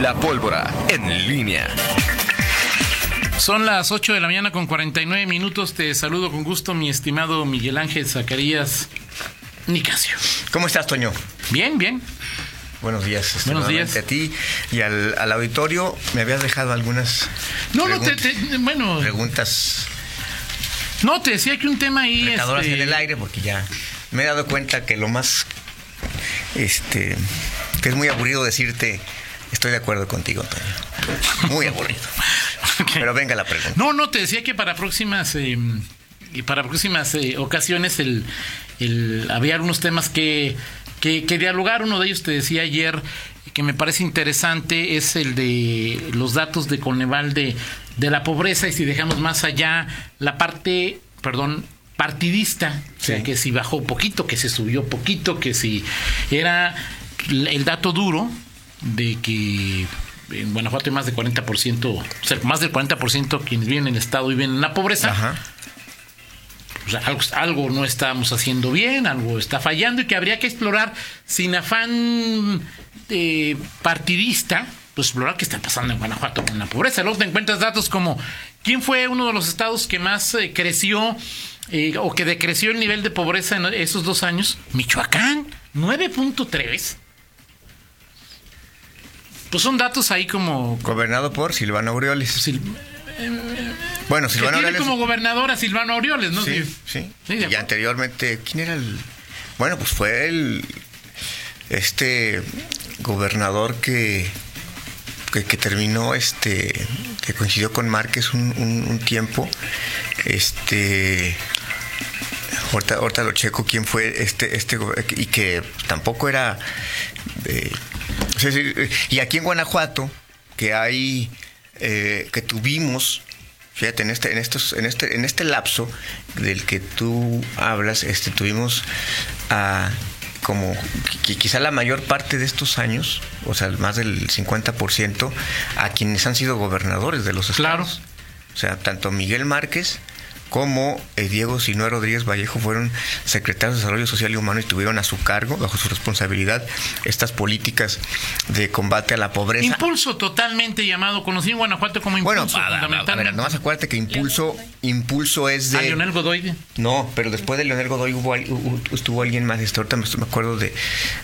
La pólvora en línea. Son las 8 de la mañana con 49 minutos. Te saludo con gusto, mi estimado Miguel Ángel Zacarías Nicasio. ¿Cómo estás, Toño? Bien, bien. Buenos días. Buenos días. A ti y al, al auditorio me habías dejado algunas No, no, te, preguntas, te- bueno, preguntas no, te decía que un tema ahí. retadoras este, en el aire porque ya me he dado cuenta que lo más, este, que es muy aburrido decirte, estoy de acuerdo contigo, Toño. Muy aburrido. Pero venga la pregunta. No, no, te decía que para próximas eh, para próximas eh, ocasiones el, el había algunos temas que, que, que dialogar. Uno de ellos te decía ayer que me parece interesante es el de los datos de Coneval de, de la pobreza y si dejamos más allá la parte, perdón, partidista, o sea, que si bajó poquito, que se subió poquito, que si era el dato duro de que en Guanajuato hay más de 40%, o sea, más del 40% quienes viven en el estado viven en la pobreza. Ajá. O sea, algo, algo no estamos haciendo bien, algo está fallando y que habría que explorar sin afán eh, partidista, pues explorar qué está pasando en Guanajuato con la pobreza. Luego te encuentras datos como quién fue uno de los estados que más eh, creció eh, o que decreció el nivel de pobreza en esos dos años. Michoacán, 9.3. Pues son datos ahí como... Gobernado por Silvano Aureoles. Sil- Bueno, que Silvano tiene Aureoles. como gobernador a Silvano Aureoles, ¿no? Sí, sí. Sí, de y anteriormente, ¿quién era el...? Bueno, pues fue el... Este gobernador que, que, que terminó, este... Que coincidió con Márquez un, un- un tiempo. Este... Ahorita, ahorita lo checo quién fue este, este y que tampoco era... eh, es decir, y aquí en Guanajuato, que hay... eh, que tuvimos Fíjate, en este, en estos, en este, en este lapso del que tú hablas, este, tuvimos a como qui- quizá la mayor parte de estos años, o sea, más del 50%, a quienes han sido gobernadores de los Claro. estados. O sea, tanto Miguel Márquez como eh, Diego Sinue Rodríguez Vallejo fueron secretarios de Desarrollo Social y Humano y tuvieron a su cargo, bajo su responsabilidad, estas políticas de combate a la pobreza. Impulso totalmente llamado, conocido en Guanajuato como Bueno, impulso, a, a- a ver, fundamentalmente. nomás acuérdate que impulso, impulso es a de. Leonel Godoy. No, pero después de Leonel Godoy hubo, estuvo alguien más. Este, ahorita me, me acuerdo de,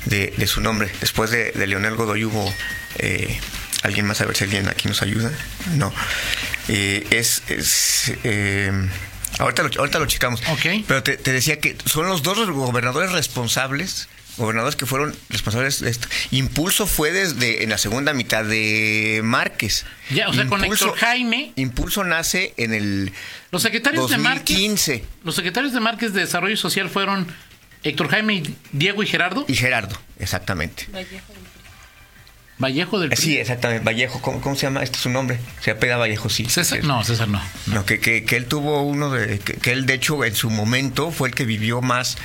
de- de su nombre. Después de, de Leonel Godoy hubo eh, alguien más. A ver si alguien aquí nos ayuda. No. Eh, es. es, eh, ahorita, lo, ahorita lo checamos. Ok. Pero te, te decía que son los dos gobernadores responsables. Gobernadores que fueron responsables de esto. Impulso fue desde en la segunda mitad de Márquez. Ya, o sea, con Héctor Jaime. Impulso nace en el Los secretarios de Márquez. 2015. Los secretarios de Márquez de Desarrollo Social fueron Héctor Jaime, Diego y Gerardo. Y Gerardo, exactamente. Vallejo del PRI. Sí, exactamente. Vallejo, ¿cómo, cómo se llama? Este es su nombre. Se apega Vallejo, sí. César, Es- no, César no. No, que, que, que él tuvo uno de. Que, que él, de hecho, en su momento fue el que vivió más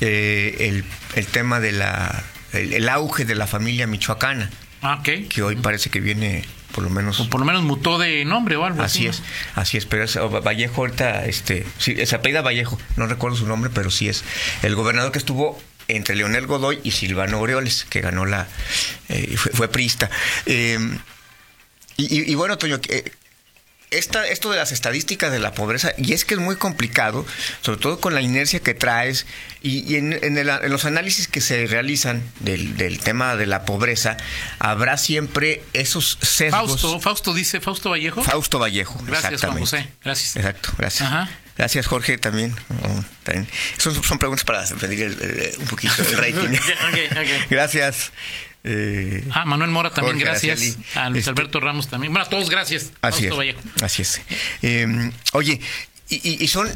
eh, el, el tema de la. El, el auge de la familia michoacana, Ah, ok. que hoy parece que viene, por lo menos. O por lo menos mutó de nombre o algo así. Así ¿no? es, así es, pero es, Vallejo ahorita, este, sí, se apellida Vallejo, no recuerdo su nombre, pero sí es el gobernador que estuvo entre Leonel Godoy y Silvano Aureoles, que ganó la, eh, fue, fue priista. Eh, y, bueno, Toño, eh, esta, esto de las estadísticas de la pobreza, y es que es muy complicado, sobre todo con la inercia que traes, y, y en, en el- en los análisis que se realizan del, del tema de la pobreza, habrá siempre esos sesgos. Fausto, Fausto dice, Fausto Vallejo. Fausto Vallejo. Gracias, Juan. José. Gracias. Exacto, gracias. Ajá. Gracias, Jorge, también. Oh, también. Son, son preguntas para pedir el- el- un poquito el rating. Gracias. Eh, Ah, Manuel Mora también, Jorge gracias. Araceli. A Luis Este- Alberto Ramos también. Bueno, a todos gracias. así es. Vallejo. Así es. Eh, oye, y, y- y son.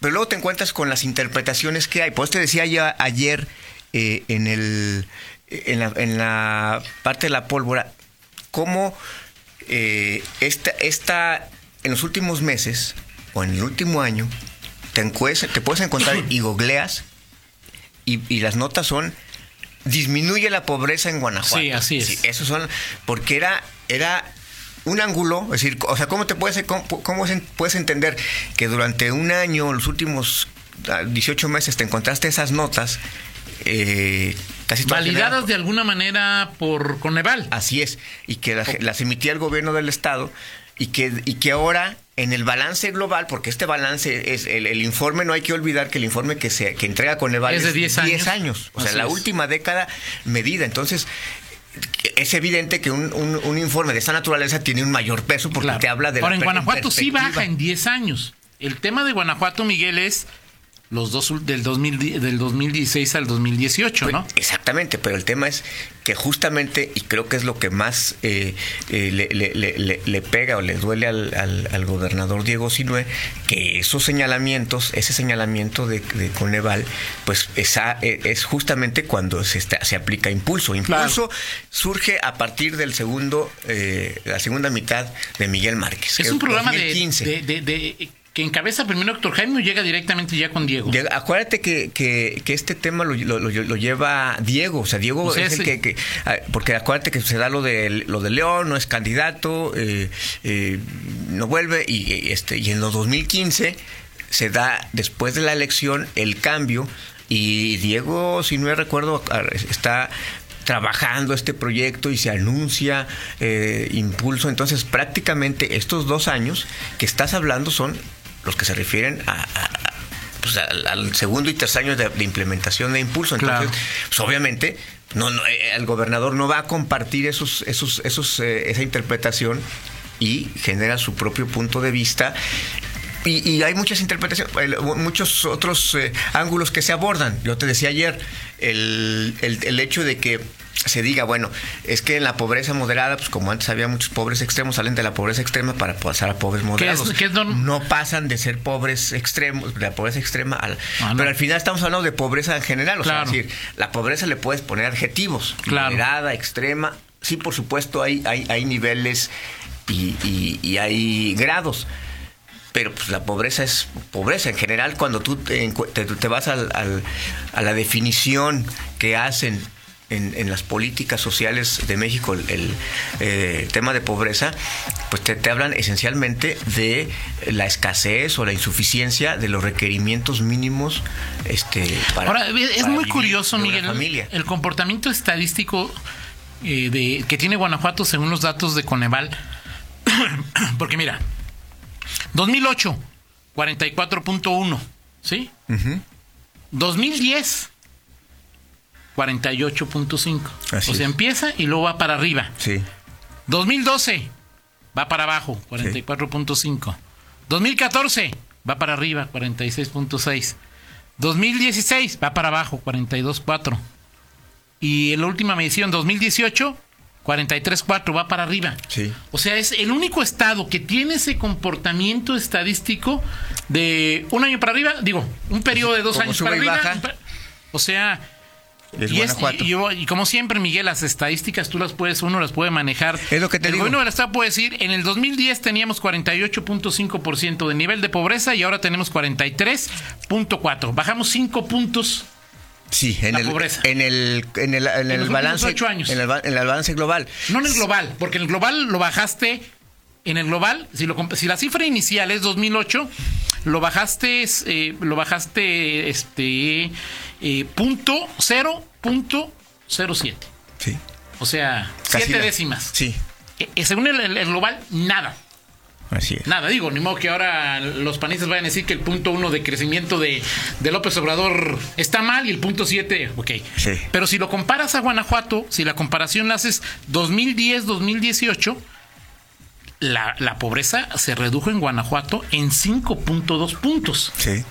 Pero luego te encuentras con las interpretaciones que hay. Pues te decía ya ayer eh, en el. En la, en la parte de la pólvora, cómo eh, esta, esta, en los últimos meses o en el último año, te, te puedes encontrar y googleas y, y las notas son disminuye la pobreza en Guanajuato. Sí, así es. esos son, porque era, era un ángulo, es decir, o sea, ¿cómo te puedes, cómo, puedes entender que durante un año, los últimos ah, 18 meses, te encontraste esas notas eh, casi Validadas de alguna manera por Coneval. Así es, y que la- las emitía el gobierno del Estado y que, y que ahora en el balance global, porque este balance es el, el informe, no hay que olvidar que el informe que se que entrega Coneval Es de 10 años. O sea, Así la es. última década medida. Entonces, es evidente que un, un- un informe de esta naturaleza tiene un mayor peso porque Claro. te habla de Ahora, la en Guanajuato sí baja en 10 años. El tema de Guanajuato, Miguel, es los dos del, 2000 di- del 2016 al 2018, ¿no? Pues, Exactamente, pero el tema es que justamente, y creo que es lo que más eh, eh, le, le- le- le- le pega o le duele al, al- al gobernador Diego Sinue, que esos señalamientos, ese señalamiento de, de Coneval, pues esa, eh, es justamente cuando se, está- se aplica impulso. Impulso surge a partir del segundo, eh, la segunda mitad de Miguel Márquez. Es que un programa de, 2015. de- de- de- que encabeza primero Héctor Jaime o llega directamente ya con Diego. Llega- Acuérdate que, que- que este tema lo, lo- lo- lo lleva Diego, o sea, Diego O sea, es el sí. que, que- ah, porque acuérdate que se da lo de lo de León, no es candidato, eh, eh, no vuelve y y, este y en los 2015 se da después de la elección el cambio y Diego, si no me recuerdo, ah, está trabajando este proyecto y se anuncia eh, impulso. Entonces, prácticamente estos dos años que estás hablando son los que se refieren a, pues, al, al segundo y tercer año de, de implementación de impulso. Entonces, Claro. pues, obviamente, no, no, eh, el gobernador no va a compartir esos, esos, esos, eh, esa interpretación y genera su propio punto de vista. Y, y hay muchas interpretaciones, el- muchos otros eh, ángulos que se abordan. Yo te decía ayer, el, el- el hecho de que se diga, bueno, es que en la pobreza moderada, pues como antes había muchos pobres extremos, salen de la pobreza extrema para pasar a pobres ¿Qué es- moderados. qué es norm- no pasan de ser pobres extremos, de la pobreza extrema a la- Ah, no. Pero al final estamos hablando de pobreza en general. O Claro. sea, es decir, la pobreza le puedes poner adjetivos. Claro. Moderada, extrema. Sí, por supuesto, hay, hay, hay niveles y, y- y hay grados. Pero pues la pobreza es pobreza. En general, cuando tú te, te- te vas al- al- a la definición que hacen en, en las políticas sociales de México, el, el, eh, tema de pobreza, pues te, te hablan esencialmente de la escasez o la insuficiencia de los requerimientos mínimos este, para, Ahora, es para muy vivir curioso, Miguel, familia. el comportamiento estadístico eh, de, que tiene Guanajuato según los datos de Coneval. Porque mira, 2008, 44.1, ¿sí? Ujú. 2010, 48.5. Así O sea, es. empieza y luego va para arriba. Sí, 2012 va para abajo, 44.5. 2014 va para arriba, 46.6. 2016 va para abajo, 42.4. Y la última medición, 2018, 43.4 va para arriba. sí. O sea, es el único estado que tiene ese comportamiento estadístico de un año para arriba, digo, un periodo de dos Como años para y arriba. baja. O sea, Es y, es- Guanajuato. y yo- y como siempre, Miguel, las estadísticas tú las puedes, uno las puede manejar. Es lo que te el digo. gobierno del Estado puede decir, en el 2010 teníamos 48.5% de nivel de pobreza y ahora tenemos 43.4. Bajamos 5 puntos. Sí, en La el, pobreza. en el, en el, en el los balance, años. En, el, ba- en el balance global. No en el global, porque en el global lo bajaste. En el global, si, lo, si la cifra inicial es 2008, lo bajaste, eh, lo bajaste, este, eh, punto cero punto cero siete. Sí. O sea, Casi siete la- décimas. Sí, Eh, eh, según el global, nada. Así es. Nada, digo, ni modo que ahora los panistas vayan a decir que el punto uno de crecimiento de, de López Obrador está mal y el punto siete, ok. Sí. Pero si lo comparas a Guanajuato, si la comparación la haces 2010-2018, la, la pobreza se redujo en Guanajuato en 5.2 puntos. Sí.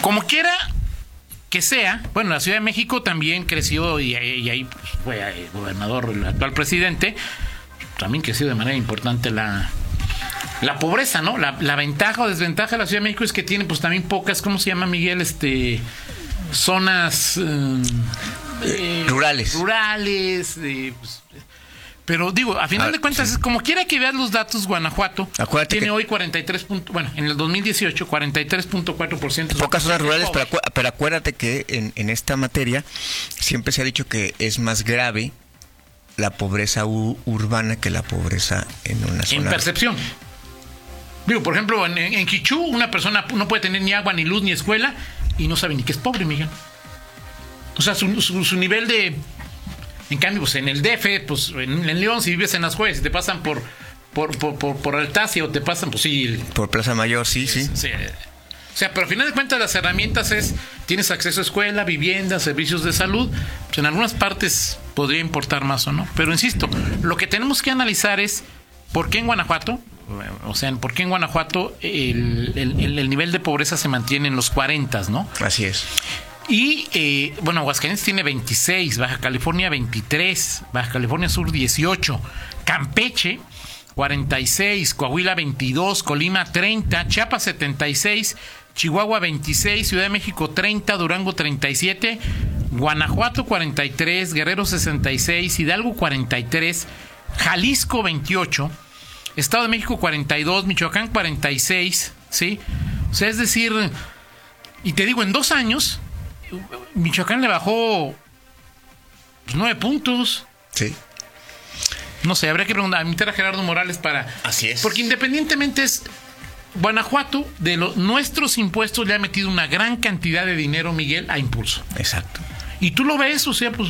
Como quiera que sea, bueno, la Ciudad de México también creció y, ahí- y ahí pues, fue el gobernador, el actual presidente, también creció de manera importante la, la pobreza, ¿no? La, la ventaja o desventaja de la Ciudad de México es que tiene pues también pocas, ¿cómo se llama Miguel? Este zonas eh, eh, Rurales. Rurales, eh, pues, pero digo, a final de cuentas, sí. como quiera que veas los datos, Guanajuato Acuérdate tiene que- hoy 43. punto- bueno, en el 2018 43.4% Pocas zonas rurales, pero, acu- pero acuérdate que en, en esta materia siempre se ha dicho que es más grave la pobreza urbana que la pobreza en una en zona. percepción. Digo, por ejemplo, en, en Quichú una persona no puede tener ni agua, ni luz, ni escuela y no sabe ni que es pobre, Miguel. O sea, su, su- su nivel de. En cambio, pues en el DF, pues en, en León, si vives en las jueces, te pasan por. Por, por, por, por Altacia o te pasan, pues sí, Por Plaza Mayor, sí, sí. Sí. O sea, pero al final de cuentas las herramientas es, tienes acceso a escuela, vivienda, servicios de salud, pues en algunas partes podría importar más o no. Pero insisto, lo que tenemos que analizar es por qué en Guanajuato, o sea, por qué en Guanajuato el, el- el- el nivel de pobreza se mantiene en los 40, ¿no? Así es. Y eh, bueno, Aguascalientes tiene 26, Baja California 23, Baja California Sur 18, Campeche 46, Coahuila 22, Colima 30, Chiapas 76, Chihuahua 26, Ciudad de México 30, Durango 37, Guanajuato 43, Guerrero 66, Hidalgo 43, Jalisco 28, Estado de México 42, Michoacán 46, ¿sí? O sea, es decir, y te digo, en dos años, Michoacán le bajó pues, nueve puntos. Sí. No sé, habría que preguntar, invitar a Gerardo Morales para. Así es. Porque independientemente es. Guanajuato, de los nuestros impuestos, le ha metido una gran cantidad de dinero, Miguel, a impulso. Exacto. Y tú lo ves, o sea, pues.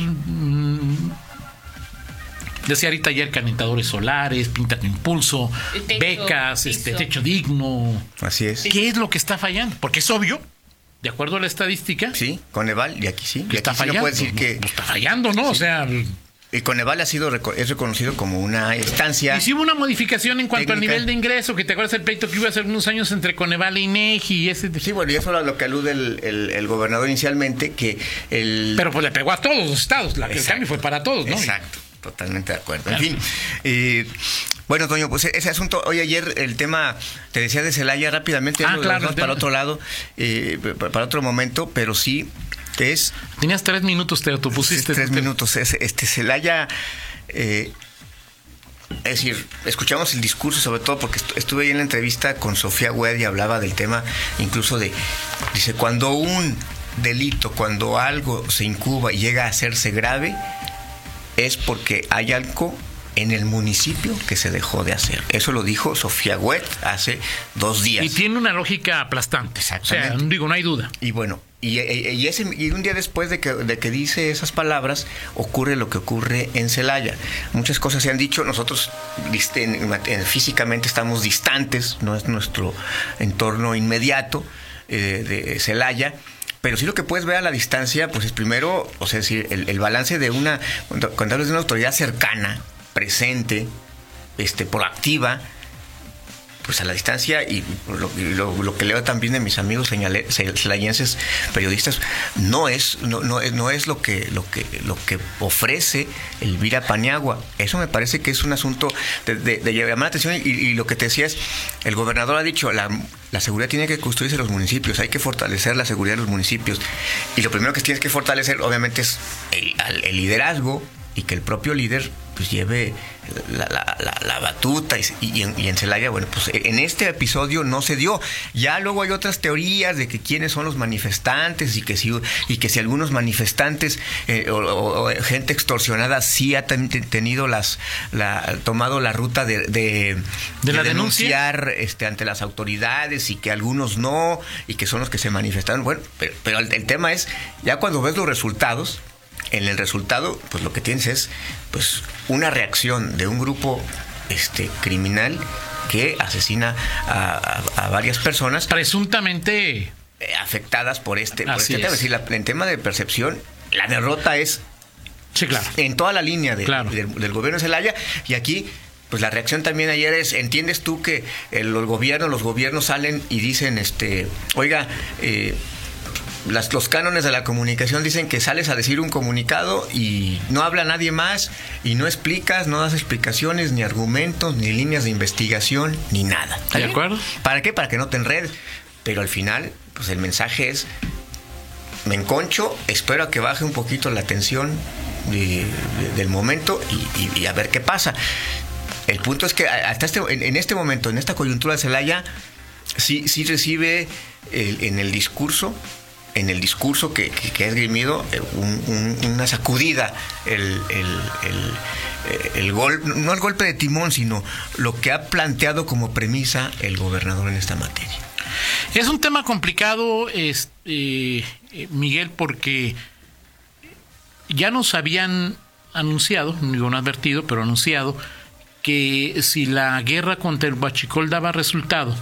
Decía ahorita ayer calentadores solares, pinta tu impulso, techo, becas, piso. este techo digno. Así es. Sí. ¿Qué es lo que está fallando? Porque es obvio, de acuerdo a la estadística, Coneval, y aquí sí. que Y está aquí sí no fallando. puede decir que. Está fallando, ¿no? O sea, Y Coneval ha sido reco- es reconocido como una instancia. y si hubo una modificación en cuanto al nivel de ingreso, que te acuerdas el pleito que hubo hace unos años entre Coneval e INEGI y ese. Sí, bueno, y eso es lo que alude el, el- el gobernador inicialmente, que el... Pero pues le pegó a todos los estados, la, el cambio fue para todos, ¿no? Exacto, totalmente de acuerdo. En fin, eh, bueno, Toño, pues ese asunto, hoy ayer el tema, te decía de Celaya rápidamente, Ah, claro, para otro lado, eh, pa- para otro momento, pero sí es Tenías tres minutos, te autopusiste. tres minutos. Es, este Celaya, eh, es decir, escuchamos el discurso, sobre todo porque estu- estuve ahí en la entrevista con Sofía Wed y hablaba del tema, incluso de, dice, cuando un delito, cuando algo se incuba y llega a hacerse grave, es porque hay algo en el municipio que se dejó de hacer. Eso lo dijo Sofía Wet hace dos días. Y tiene una lógica aplastante. O sea, digo, no hay duda. Y bueno, y, ese, y un día después de que, de que dice esas palabras, ocurre lo que ocurre en Celaya. Muchas cosas se han dicho, nosotros físicamente estamos distantes, no es nuestro entorno inmediato eh, de Celaya. Pero sí lo que puedes ver a la distancia, pues es primero, o sea, decir, el, balance de una, cuando hablas de una autoridad cercana, presente, este, proactiva, pues a la distancia y lo, que leo también de mis amigos celayenses periodistas no es no, no no es lo que lo que lo que ofrece Elvira Paniagua. Eso me parece que es un asunto de, de- llamar la atención y, lo que te decía es el gobernador ha dicho la, la seguridad tiene que construirse en los municipios hay que fortalecer la seguridad de los municipios. Y lo primero que tienes que fortalecer obviamente es el liderazgo y que el propio líder pues lleve la, la- la- la batuta y, y en, y en Celaya, bueno, pues en este episodio no se dio. Ya luego hay otras teorías de que quiénes son los manifestantes y que si, y que si algunos manifestantes eh, o, o- o gente extorsionada sí ha ten- tenido las la, tomado la ruta de, de, ¿De la denunciar este, ante las autoridades y que algunos no y que son los que se manifestaron. Bueno, pero, pero el, el tema es, ya cuando ves los resultados, en el resultado, pues lo que tienes es pues una reacción de un grupo este criminal que asesina a, a- a varias personas Presuntamente. eh, afectadas por este, por Así este tema. es. Es decir, la- en tema de percepción, la derrota es Sí, claro. en toda la línea de- Claro. del, del gobierno de Celaya y aquí pues la reacción también ayer es entiendes tú que el, los gobiernos los gobiernos salen y dicen este oiga eh, las- los cánones de la comunicación dicen que sales a decir un comunicado y no habla nadie más y no explicas, no das explicaciones, ni argumentos, ni líneas de investigación, ni nada. ¿Está ¿De bien? acuerdo? ¿Para qué? Para que no te enredes. Pero al final, pues el mensaje es, me enconcho, espero a que baje un poquito la tensión de- de- del momento y, y- y a ver qué pasa. El punto es que hasta este, en, en este momento, en esta coyuntura de Celaya, sí, sí recibe el- en el discurso, en el discurso que, que, que ha esgrimido, eh, un- un- una sacudida, el, el, el, eh, el gol, no el golpe de timón, sino lo que ha planteado como premisa el gobernador en esta materia. Es un tema complicado, este, eh, Miguel, porque ya nos habían anunciado, no han advertido, pero anunciado, que si la guerra contra el Huachicol daba resultado,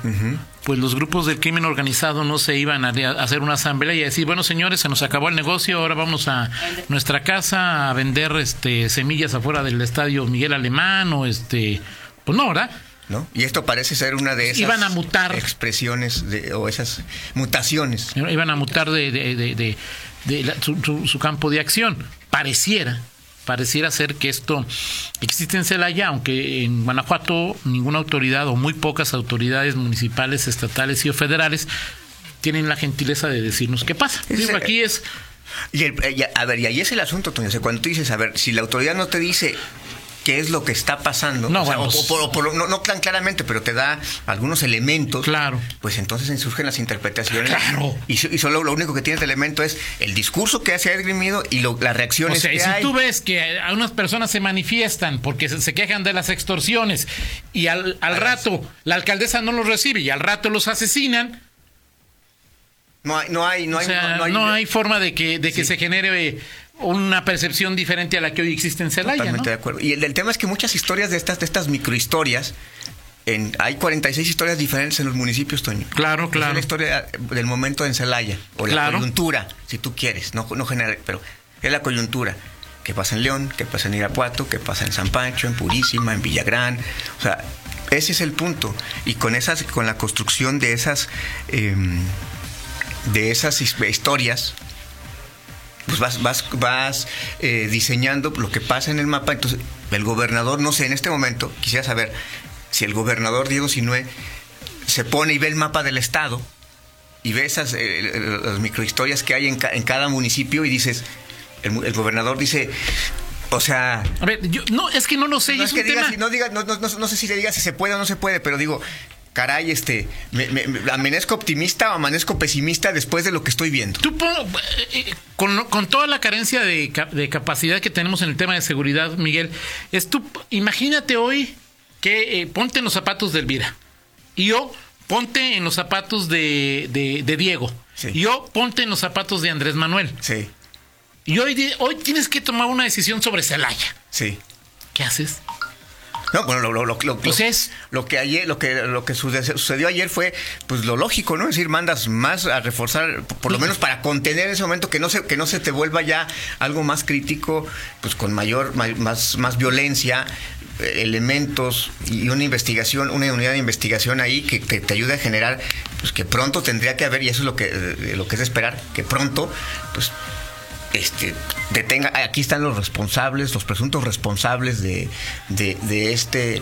pues los grupos del crimen organizado no se iban a hacer una asamblea y a decir, bueno señores, se nos acabó el negocio, ahora vamos a nuestra casa a vender este semillas afuera del estadio Miguel Alemán o este, pues no, ¿verdad? ¿No? Y esto parece ser una de esas Iban a mutar. expresiones de, o esas mutaciones. Iban a mutar de, de, de, de la, su, su, su campo de acción. Pareciera pareciera ser que esto existe en Celaya, aunque en Guanajuato ninguna autoridad o muy pocas autoridades municipales, estatales y o federales tienen la gentileza de decirnos qué pasa. Digo, aquí es... Y el, y a ver, y ahí es el asunto, Toño. O sea, cuando tú dices, a ver, si la autoridad no te dice qué es lo que está pasando. No, o sea, bueno, o, o, por, no, no, tan claramente, pero te da algunos elementos. Claro. Pues entonces surgen las interpretaciones. Claro. Y, y, solo lo único que tiene de elemento es el discurso que se ha esgrimido y lo, las reacciones o sea, que si hay. tú ves que a unas personas se manifiestan porque se, se quejan de las extorsiones y al, al rato la alcaldesa no los recibe y al rato los asesinan. No hay, no hay, no hay, o sea, no, hay, no hay forma de que, de que sí. se genere una percepción diferente a la que hoy existe en Celaya. Totalmente ¿no? de acuerdo. Y el, el, tema es que muchas historias de estas, de estas microhistorias, en, hay 46 historias diferentes en los municipios, Toño. Claro, claro. Es la historia del momento en Celaya, o la claro. coyuntura, si tú quieres, no, no genera, pero es la coyuntura. ¿Qué pasa en León? ¿Qué pasa en Irapuato? ¿Qué pasa en San Pancho? ¿En Purísima? ¿En Villagrán? O sea, ese es el punto. Y con esas, con la construcción de esas, eh, de esas historias, pues vas, vas, vas eh, diseñando lo que pasa en el mapa. Entonces, el gobernador, no sé, en este momento, quisiera saber si el gobernador Diego Sinue se pone y ve el mapa del estado y ve esas eh, las microhistorias que hay en, ca en, cada municipio y dices, el, el, gobernador dice. O sea. A ver, yo, no, es que no lo sé. No es, es que diga, tema... si, no, diga no, no, no, sé si le diga si se puede o no se puede, pero digo, caray, este, me, me, amanezco optimista o amanezco pesimista después de lo que estoy viendo. Tú, eh, con, con, toda la carencia de, de, capacidad que tenemos en el tema de seguridad, Miguel, es tú, imagínate hoy que eh, ponte en los zapatos de Elvira y yo ponte en los zapatos de, de, de Diego. Sí. Y yo ponte en los zapatos de Andrés Manuel. Sí. Y hoy, hoy tienes que tomar una decisión sobre Celaya. Sí. ¿Qué haces? No, bueno, lo, lo, lo, lo, pues es, lo que ayer, lo que, lo que sucedió ayer fue, pues lo lógico, ¿no? Es decir, mandas más a reforzar, por lo menos para contener en ese momento que no se, que no se te vuelva ya algo más crítico, pues con mayor, más, más violencia, elementos y una investigación, una unidad de investigación ahí que, que, te ayude a generar, pues que pronto tendría que haber, y eso es lo que, lo que es esperar, que pronto, pues este, detenga, aquí están los responsables, los presuntos responsables de, de, de este,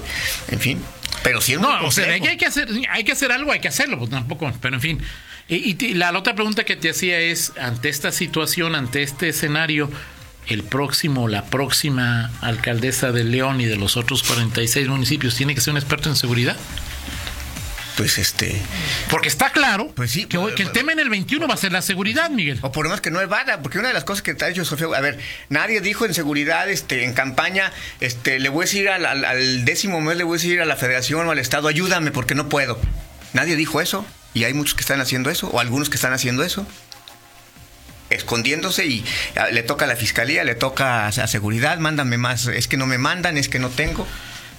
en fin, pero si es no, o sea, hay que hacer, hay que hacer algo, hay que hacerlo, pues tampoco, pero en fin. Y, y la, la, otra pregunta que te hacía es, ante esta situación, ante este escenario, el próximo, la próxima alcaldesa de León y de los otros 46 municipios, ¿tiene que ser un experto en seguridad? Pues este porque está claro pues sí, que, que, el tema en el 21 va a ser la seguridad Miguel o por lo menos que no evada porque una de las cosas que te ha dicho Sofía a ver nadie dijo en seguridad este en campaña este le voy a decir al, al, al décimo mes le voy a decir a la federación o al estado ayúdame porque no puedo nadie dijo eso y hay muchos que están haciendo eso o algunos que están haciendo eso escondiéndose y le toca a la fiscalía, le toca a seguridad, mándame más, es que no me mandan, es que no tengo.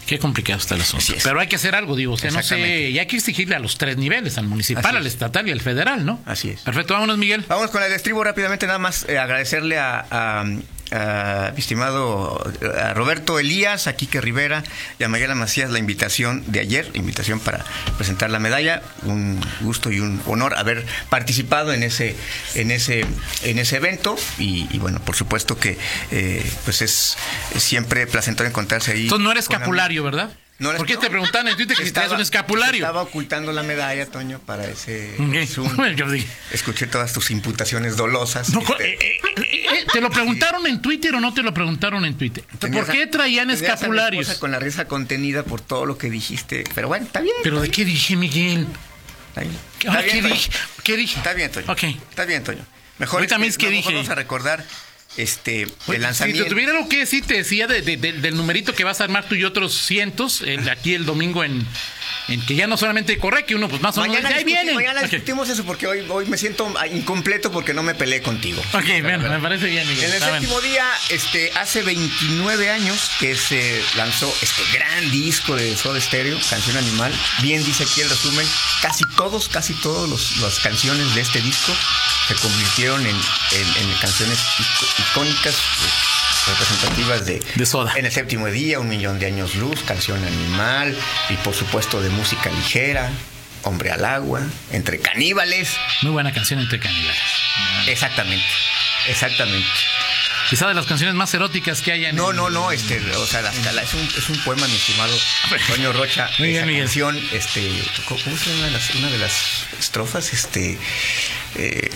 Qué complicado está el asunto. Pero hay que hacer algo, digo. O sea, no sé. Y hay que exigirle a los tres niveles: al municipal, al estatal y al federal, ¿no? Así es. Perfecto, vámonos, Miguel. Vamos con el estribo rápidamente. Nada más eh, agradecerle a, a, a, mi estimado a Roberto Elías, a Quique Rivera y a Mayela Macías la invitación de ayer, invitación para presentar la medalla. Un gusto y un honor haber participado en ese, en ese, en ese evento. Y, y bueno, por supuesto que eh, pues es, es, siempre placentero encontrarse ahí. Entonces no eres escapulario, ¿verdad? No ¿Por qué te preguntaban en Twitter que estaba, si un escapulario? Estaba ocultando la medalla, Toño, para ese okay. Escuché todas tus imputaciones dolosas. No, este... eh, eh, eh, ¿Te lo preguntaron en Twitter o no te lo preguntaron en Twitter? ¿Por qué traían escapularios? con la risa contenida por todo lo que dijiste. Pero bueno, está bien. ¿Pero está de qué dije, Miguel? Está bien. Está bien ¿qué, dije? ¿Qué dije? Está bien, Toño. Ok. Está bien, Toño. Mejor Ahorita es que, es que dije. Vamos a recordar este, el lanzamiento. Si te tuviera algo que decir, te decía de- de- de- del numerito que vas a armar tú y otros cientos, el- aquí el domingo en, en que ya no solamente corre, que uno pues más o menos ahí vienen. mañana Ok. discutimos eso porque hoy, hoy me siento incompleto porque no me peleé contigo. Ok, bueno, me parece bien, Miguel. En el Está séptimo día, este, hace 29 años que se lanzó este gran disco de Soda Stereo, Canción Animal. Bien dice aquí el resumen, casi todos, casi todas las canciones de este disco se convirtieron en, en- en canciones icónicas, eh, representativas de, De Soda. En el séptimo día, Un Millón de Años Luz, Canción Animal, y por supuesto de música ligera, Hombre al Agua, Entre Caníbales. Muy buena canción entre caníbales. Exactamente, exactamente. Quizá de las canciones más eróticas que hay en No, el- no, no, este, o sea, la- la- es, un, es un poema, mi estimado Antonio Rocha. Muy bien, Esa Miguel. canción, este, ¿cómo se llama las- una de las estrofas? Este, eh,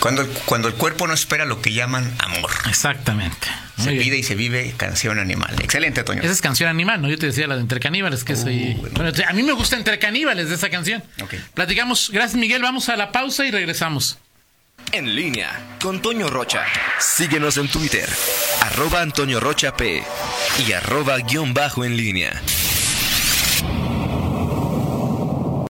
cuando, el, cuando el cuerpo no espera lo que llaman amor. Exactamente. Se Muy bien. pide y se vive canción animal. Excelente, Toño. Esa es canción animal, ¿no? Yo te decía la de Entre Caníbales, que ahí- Uh, bueno. Bueno, a mí me gusta Entre Caníbales de esa canción. Platicamos. Gracias, Miguel. Vamos a la pausa y regresamos. En línea con Toño Rocha. Síguenos en Twitter, arroba Antonio Rocha P y arroba guion bajo en línea.